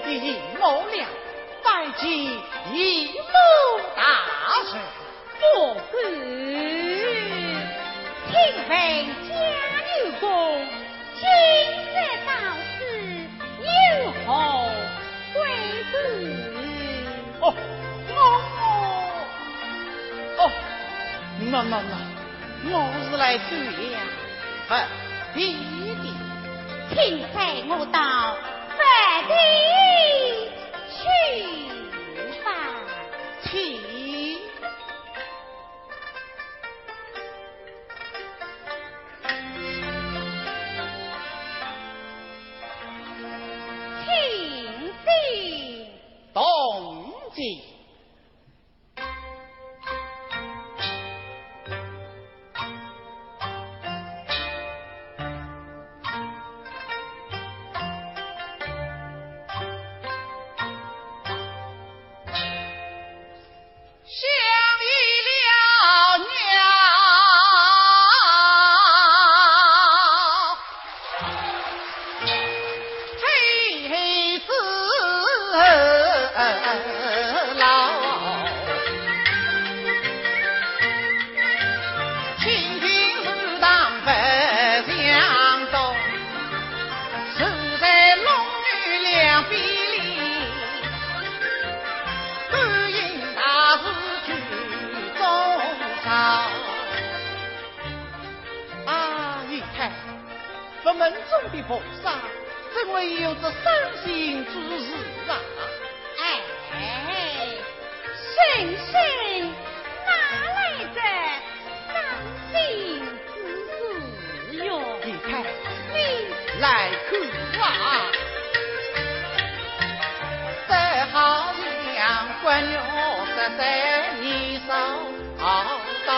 的姨母了，拜见姨母大人。不敢，请问江流公，今日到此有何贵事？哦，我哦，那那那，我是来看呀，哎，弟弟，请随我到饭厅去吧。去。佛门中的？菩萨，怎会有这伤心之事啊？哎，婶婶哪来的？伤心之事哟？姨太，你来看啊！这好像关鸟十三年少到，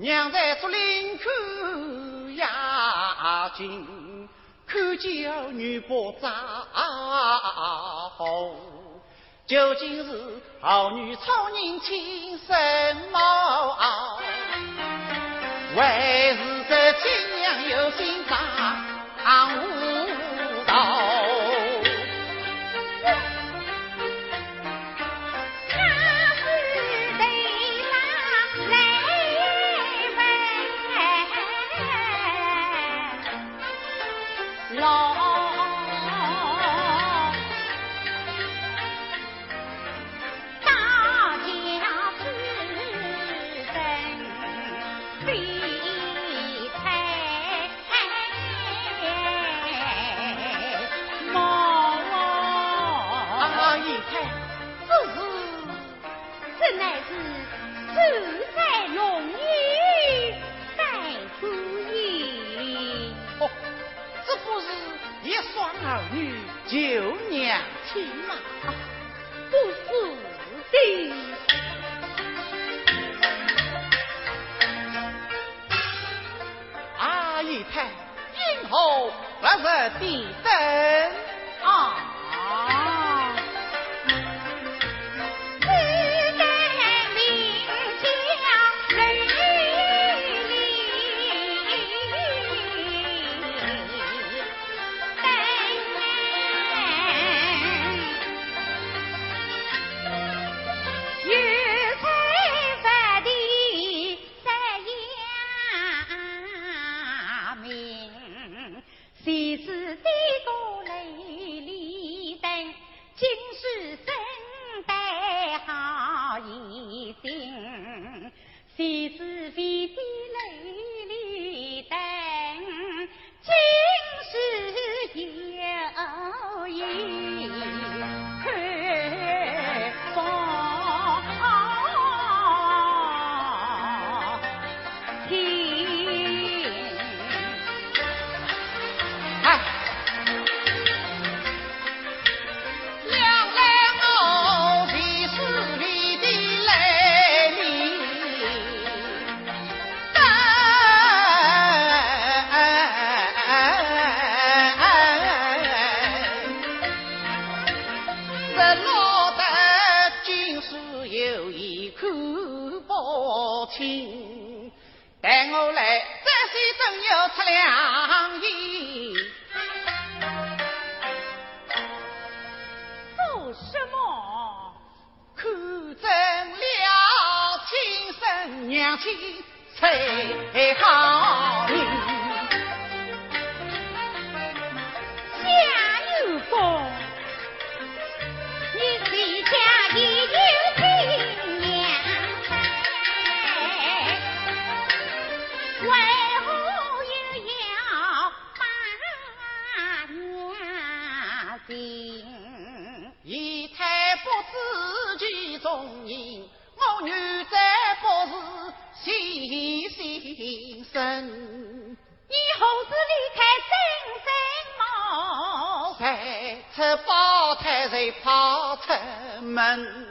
娘在竹林看呀景，看见儿女不扎。究竟是好女超人亲什么？还是这亲娘有心肠是地灯中人，我女在不是心心神。你何时离开真山茅？在出宝台，谁跑出门？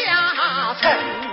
家臣。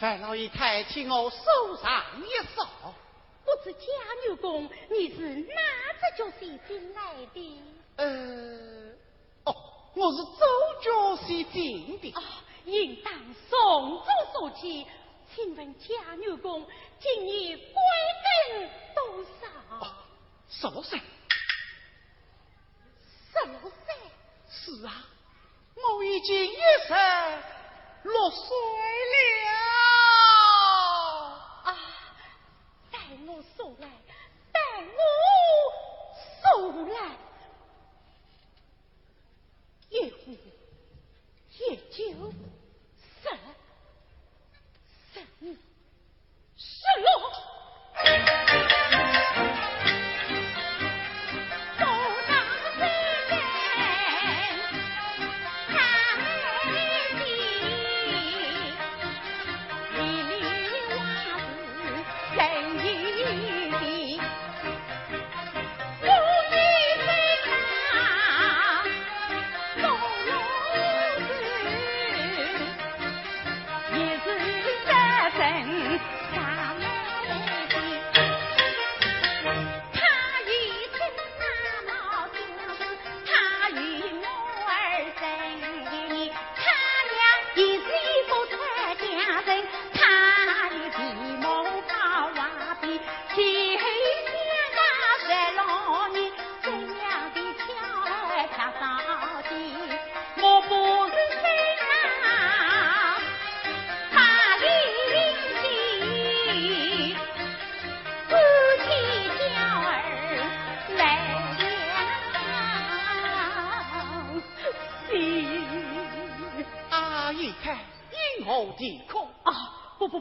范老爷太，请我手上一扫。不知贾牛公，你是哪只角西进来的？呃，哦，我是周角西进的。啊，应当送主所起。请问贾牛公，今年贵庚多少？十六岁。十六岁？是啊，我已经一十六岁了。啊，带送来，带我送来，夜壶，夜酒。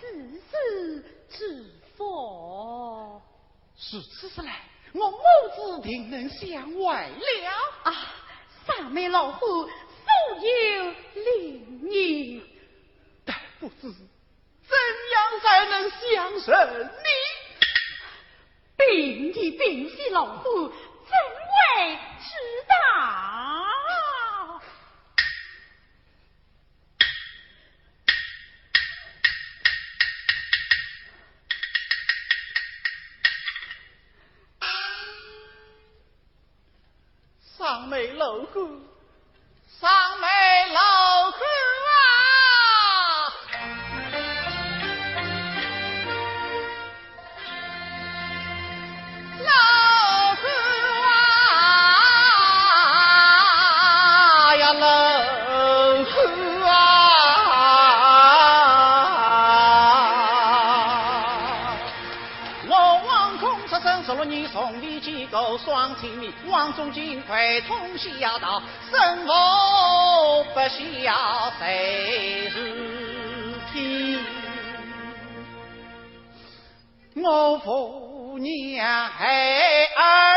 事事知福。如此说来，我母子定能相外了啊！三妹老虎素有灵验，但不知怎样才能相胜你？并你并非老虎。怎会知道？上梅楼哥，桑梅老哥啊，啊，啊！我望空山僧十六年送你。走双亲密，王中尽快通孝道，生母不孝谁是天？我父娘孩儿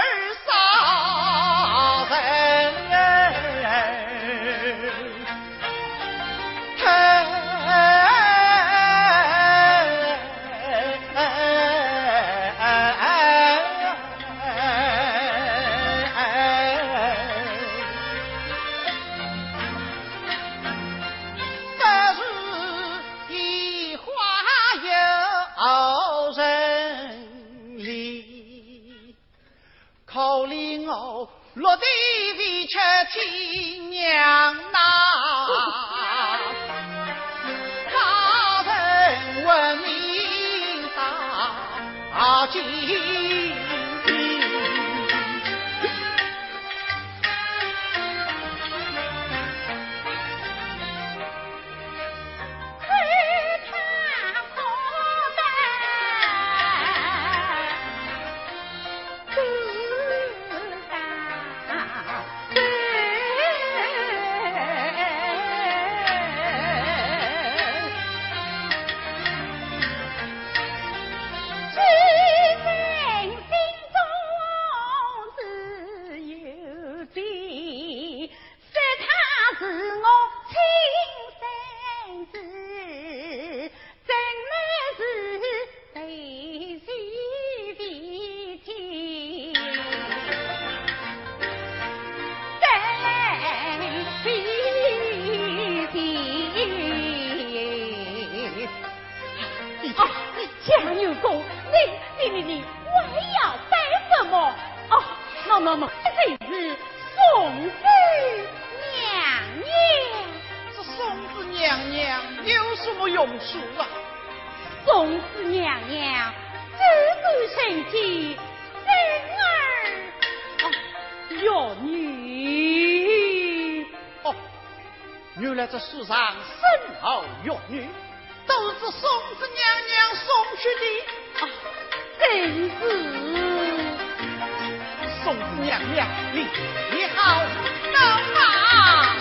两里，你好走啊！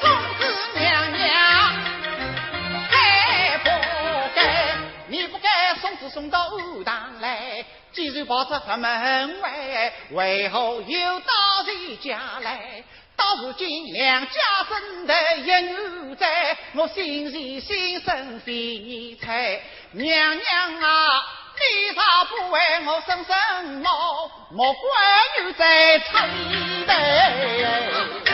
宋子娘娘该不该？你不该送子送到武堂来，既然跑出房门外，为何又到谁家来？到如今两家争得一儿在，我心里心生悲菜，娘娘啊！你咋不为我生什么？莫怪女在差里头。的。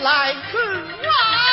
来此啊！